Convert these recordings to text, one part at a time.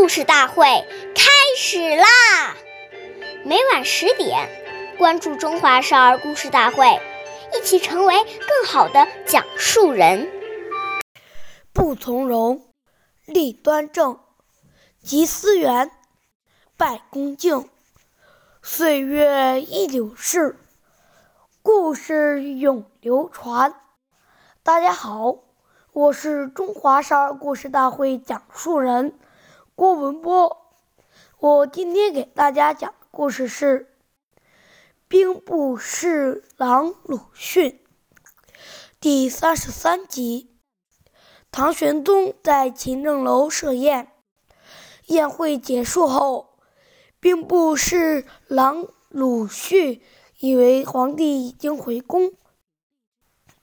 故事大会开始啦！每晚十点，关注《中华少儿故事大会》，一起成为更好的讲述人。不从容，立端正，集思源，拜恭敬。岁月易流逝，故事永流传。大家好。我是中华少儿故事大会讲述人郭文波，我今天给大家讲的故事是《兵部侍郎鲁迅》第三十三集。唐玄宗在勤政楼设宴，宴会结束后，兵部侍郎鲁迅以为皇帝已经回宫，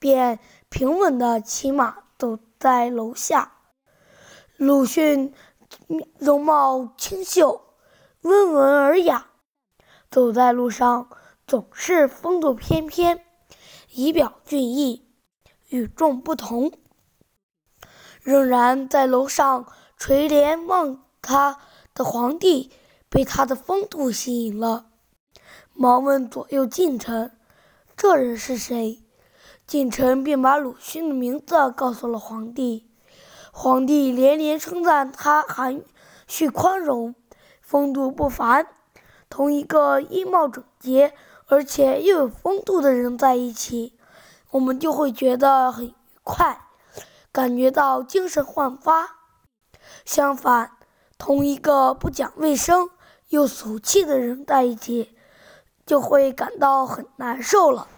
便平稳的骑马。走在楼下，鲁迅容貌清秀，温文尔雅，走在路上总是风度翩翩，仪表俊逸，与众不同。仍然在楼上垂帘望他的皇帝，被他的风度吸引了，忙问左右近臣：“这人是谁？”近臣便把鲁迅的名字告诉了皇帝，皇帝连连称赞他含蓄宽容，风度不凡。同一个衣帽整洁而且又有风度的人在一起，我们就会觉得很愉快，感觉到精神焕发。相反，同一个不讲卫生又俗气的人在一起，就会感到很难受了。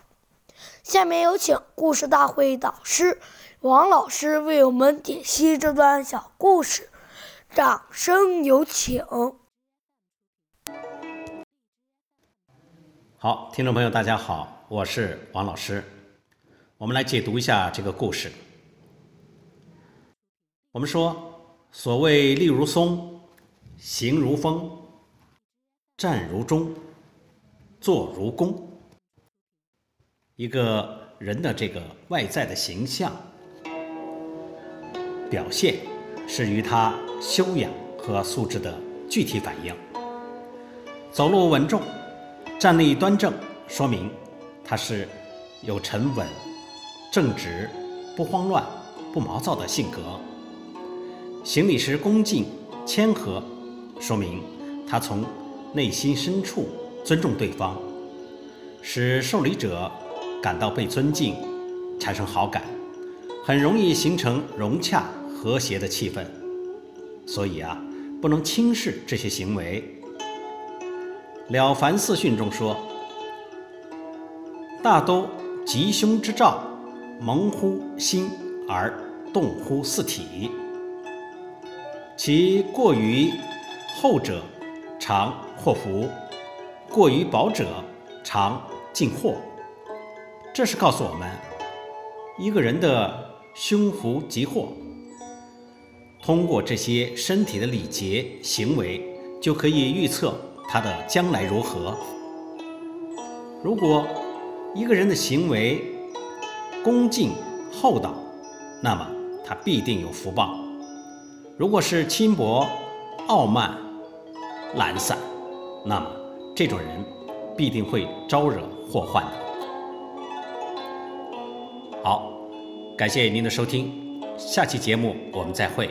下面有请故事大会导师王老师为我们解析这段小故事，掌声有请。好，听众朋友，大家好，我是王老师。我们来解读一下这个故事。我们说，所谓立如松，行如风，站如钟，坐如弓。一个人的这个外在的形象表现，是与他修养和素质的具体反应。走路稳重，站立端正，说明他是有沉稳、正直、不慌乱、不毛躁的性格。行礼时恭敬谦和，说明他从内心深处尊重对方，使受礼者。感到被尊敬，产生好感，很容易形成融洽和谐的气氛。所以啊，不能轻视这些行为。《了凡四训》中说：“大都吉凶之兆，蒙乎心而动乎四体。其过于厚者，常祸福；过于薄者，常进祸。”这是告诉我们，一个人的凶福吉祸，通过这些身体的礼节行为，就可以预测他的将来如何。如果一个人的行为恭敬厚道，那么他必定有福报；如果是轻薄、傲慢、懒散，那么这种人必定会招惹祸患的。好，感谢您的收听，下期节目我们再会，